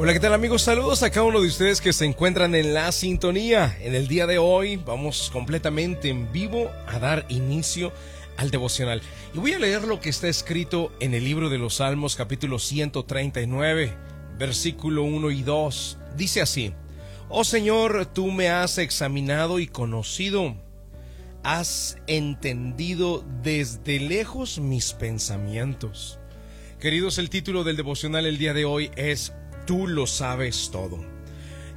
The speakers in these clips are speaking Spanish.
Hola, ¿qué tal amigos? Saludos a cada uno de ustedes que se encuentran en la sintonía. En el día de hoy vamos completamente en vivo a dar inicio al devocional. Y voy a leer lo que está escrito en el libro de los Salmos capítulo 139, versículo 1 y 2. Dice así, Oh Señor, tú me has examinado y conocido. Has entendido desde lejos mis pensamientos. Queridos, el título del devocional el día de hoy es tú lo sabes todo.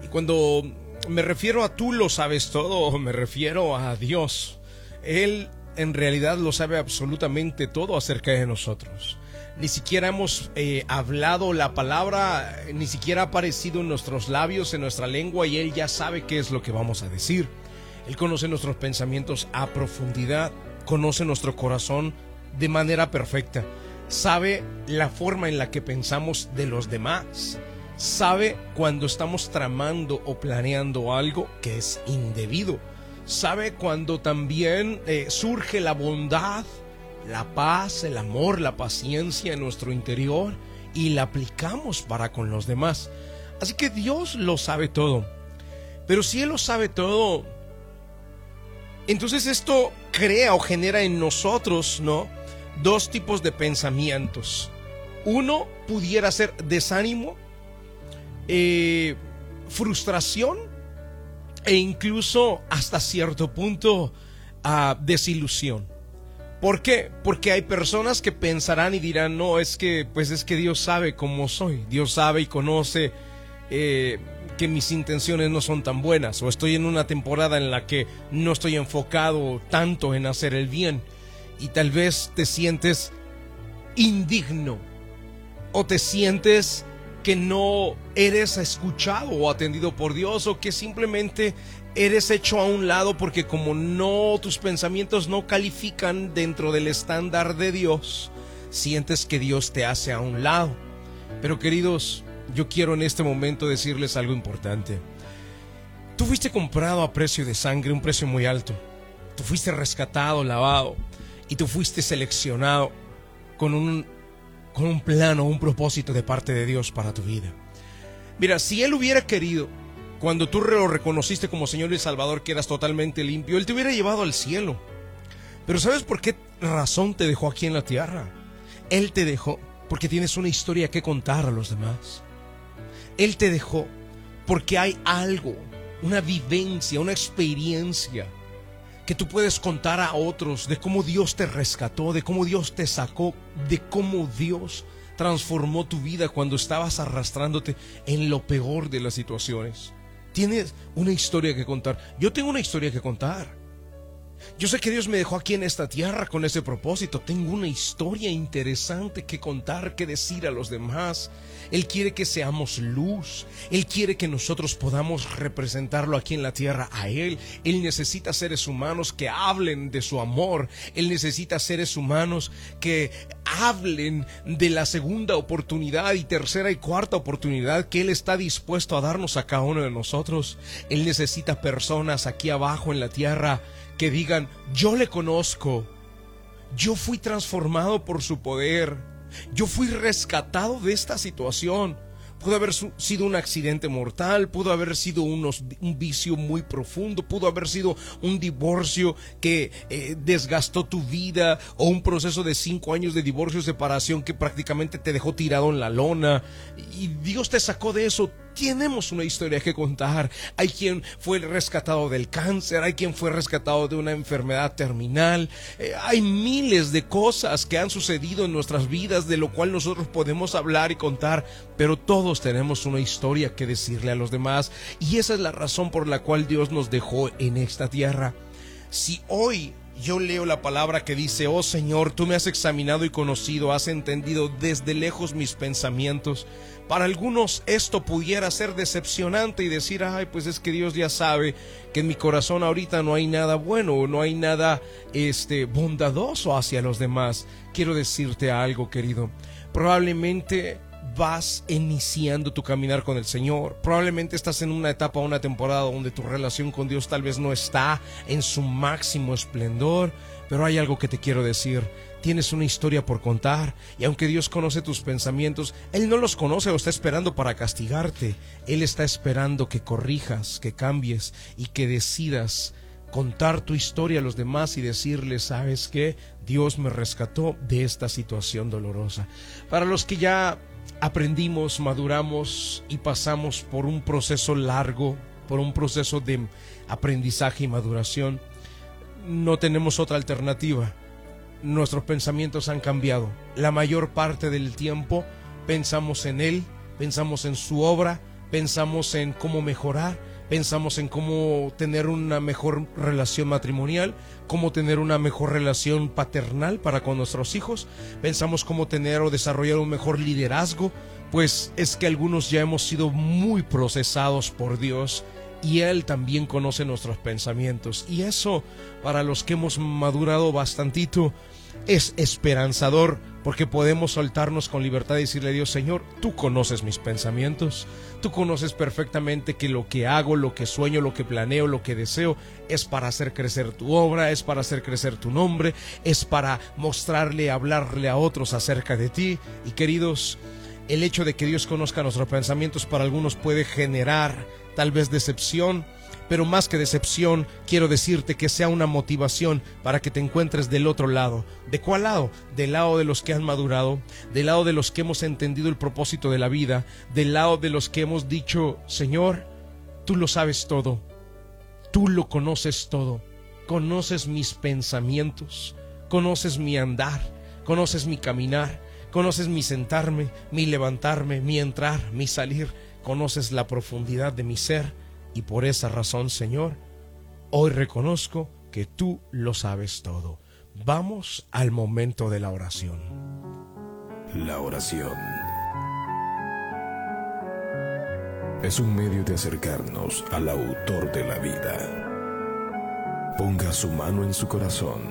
Y cuando me refiero a tú lo sabes todo, me refiero a Dios. Él en realidad lo sabe absolutamente todo acerca de nosotros. Ni siquiera hemos eh, hablado la palabra, ni siquiera ha aparecido en nuestros labios, en nuestra lengua, y Él ya sabe qué es lo que vamos a decir. Él conoce nuestros pensamientos a profundidad, conoce nuestro corazón de manera perfecta, sabe la forma en la que pensamos de los demás sabe cuando estamos tramando o planeando algo que es indebido. Sabe cuando también eh, surge la bondad, la paz, el amor, la paciencia en nuestro interior y la aplicamos para con los demás. Así que Dios lo sabe todo. Pero si Él lo sabe todo, entonces esto crea o genera en nosotros, ¿no? Dos tipos de pensamientos. Uno pudiera ser desánimo eh, frustración e incluso hasta cierto punto a desilusión. ¿Por qué? Porque hay personas que pensarán y dirán, no, es que, pues es que Dios sabe cómo soy, Dios sabe y conoce eh, que mis intenciones no son tan buenas, o estoy en una temporada en la que no estoy enfocado tanto en hacer el bien, y tal vez te sientes indigno, o te sientes que no eres escuchado o atendido por Dios o que simplemente eres hecho a un lado porque como no tus pensamientos no califican dentro del estándar de Dios, sientes que Dios te hace a un lado. Pero queridos, yo quiero en este momento decirles algo importante. Tú fuiste comprado a precio de sangre, un precio muy alto. Tú fuiste rescatado, lavado y tú fuiste seleccionado con un con un plano, un propósito de parte de Dios para tu vida. Mira, si Él hubiera querido, cuando tú lo reconociste como Señor y Salvador, quedas totalmente limpio, Él te hubiera llevado al cielo. Pero ¿sabes por qué razón te dejó aquí en la tierra? Él te dejó porque tienes una historia que contar a los demás. Él te dejó porque hay algo, una vivencia, una experiencia que tú puedes contar a otros de cómo Dios te rescató, de cómo Dios te sacó, de cómo Dios transformó tu vida cuando estabas arrastrándote en lo peor de las situaciones. Tienes una historia que contar. Yo tengo una historia que contar. Yo sé que Dios me dejó aquí en esta tierra con ese propósito. Tengo una historia interesante que contar, que decir a los demás. Él quiere que seamos luz. Él quiere que nosotros podamos representarlo aquí en la tierra a Él. Él necesita seres humanos que hablen de su amor. Él necesita seres humanos que hablen de la segunda oportunidad y tercera y cuarta oportunidad que Él está dispuesto a darnos a cada uno de nosotros. Él necesita personas aquí abajo en la tierra que digan, yo le conozco, yo fui transformado por su poder, yo fui rescatado de esta situación. Pudo haber sido un accidente mortal, pudo haber sido unos, un vicio muy profundo, pudo haber sido un divorcio que eh, desgastó tu vida o un proceso de cinco años de divorcio separación que prácticamente te dejó tirado en la lona. Y Dios te sacó de eso tenemos una historia que contar. Hay quien fue rescatado del cáncer, hay quien fue rescatado de una enfermedad terminal. Eh, hay miles de cosas que han sucedido en nuestras vidas de lo cual nosotros podemos hablar y contar, pero todos tenemos una historia que decirle a los demás y esa es la razón por la cual Dios nos dejó en esta tierra. Si hoy yo leo la palabra que dice, oh Señor, tú me has examinado y conocido, has entendido desde lejos mis pensamientos. Para algunos esto pudiera ser decepcionante y decir, ay, pues es que Dios ya sabe que en mi corazón ahorita no hay nada bueno, no hay nada este bondadoso hacia los demás. Quiero decirte algo, querido. Probablemente vas iniciando tu caminar con el Señor. Probablemente estás en una etapa, una temporada donde tu relación con Dios tal vez no está en su máximo esplendor, pero hay algo que te quiero decir. tienes una historia por contar y aunque Dios conoce tus pensamientos, Él no los conoce o está esperando para castigarte. Él está esperando que corrijas, que cambies y que decidas contar tu historia a los demás y decirles, ¿sabes qué? Dios me rescató de esta situación dolorosa. Para los que ya aprendimos, maduramos y pasamos por un proceso largo, por un proceso de aprendizaje y maduración, no tenemos otra alternativa. Nuestros pensamientos han cambiado. La mayor parte del tiempo pensamos en Él, pensamos en su obra, pensamos en cómo mejorar, pensamos en cómo tener una mejor relación matrimonial, cómo tener una mejor relación paternal para con nuestros hijos, pensamos cómo tener o desarrollar un mejor liderazgo, pues es que algunos ya hemos sido muy procesados por Dios y Él también conoce nuestros pensamientos. Y eso, para los que hemos madurado bastantito, es esperanzador porque podemos soltarnos con libertad y decirle a Dios, Señor, tú conoces mis pensamientos, tú conoces perfectamente que lo que hago, lo que sueño, lo que planeo, lo que deseo es para hacer crecer tu obra, es para hacer crecer tu nombre, es para mostrarle, hablarle a otros acerca de ti. Y queridos, el hecho de que Dios conozca nuestros pensamientos para algunos puede generar tal vez decepción, pero más que decepción, quiero decirte que sea una motivación para que te encuentres del otro lado. ¿De cuál lado? Del lado de los que han madurado, del lado de los que hemos entendido el propósito de la vida, del lado de los que hemos dicho, Señor, tú lo sabes todo, tú lo conoces todo, conoces mis pensamientos, conoces mi andar, conoces mi caminar, conoces mi sentarme, mi levantarme, mi entrar, mi salir. Conoces la profundidad de mi ser y por esa razón, Señor, hoy reconozco que tú lo sabes todo. Vamos al momento de la oración. La oración es un medio de acercarnos al autor de la vida. Ponga su mano en su corazón.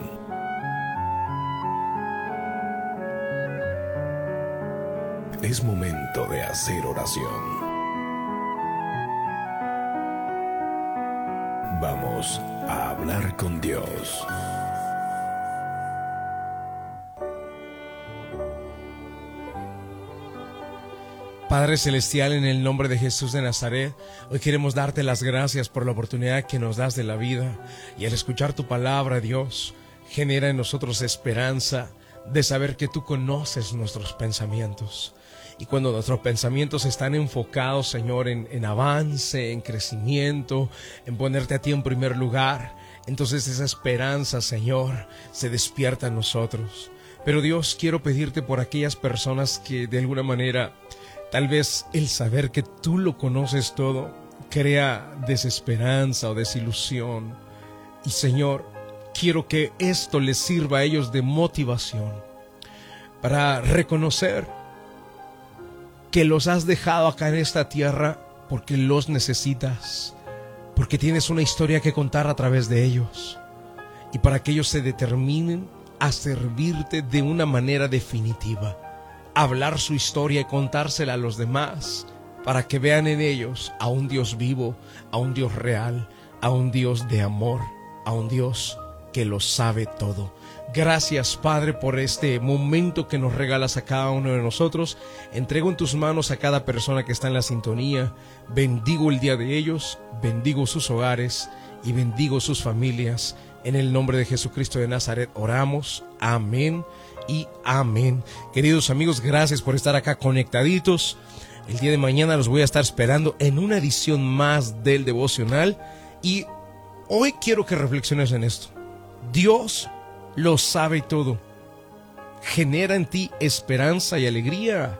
Es momento de hacer oración. Vamos a hablar con Dios. Padre Celestial, en el nombre de Jesús de Nazaret, hoy queremos darte las gracias por la oportunidad que nos das de la vida y al escuchar tu palabra, Dios, genera en nosotros esperanza de saber que tú conoces nuestros pensamientos. Y cuando nuestros pensamientos están enfocados, Señor, en, avance, en crecimiento, en ponerte a ti en primer lugar, entonces esa esperanza, Señor, se despierta en nosotros. Pero Dios, quiero pedirte por aquellas personas que de alguna manera, tal vez el saber que tú lo conoces todo, crea desesperanza o desilusión. Y Señor, quiero que esto les sirva a ellos de motivación para reconocer que los has dejado acá en esta tierra porque los necesitas, porque tienes una historia que contar a través de ellos y para que ellos se determinen a servirte de una manera definitiva, hablar su historia y contársela a los demás para que vean en ellos a un Dios vivo, a un Dios real, a un Dios de amor, a un Dios que lo sabe todo. Gracias, Padre, por este momento que nos regalas a cada uno de nosotros. Entrego en tus manos a cada persona que está en la sintonía. Bendigo el día de ellos, bendigo sus hogares y bendigo sus familias. En el nombre de Jesucristo de Nazaret oramos. Amén y amén. Queridos amigos, gracias por estar acá conectaditos. El día de mañana los voy a estar esperando en una edición más del devocional. Y hoy quiero que reflexiones en esto. Dios lo sabe todo. ¿Genera en ti esperanza y alegría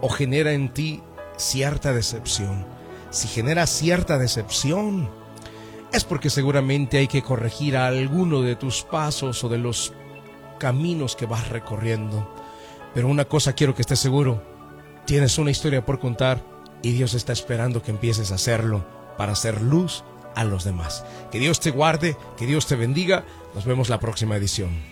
o genera en ti cierta decepción? Si genera cierta decepción, es porque seguramente hay que corregir alguno de tus pasos o de los caminos que vas recorriendo. Pero una cosa quiero que estés seguro, tienes una historia por contar y Dios está esperando que empieces a hacerlo para hacer luz a los demás. Que Dios te guarde, que Dios te bendiga. Nos vemos la próxima edición.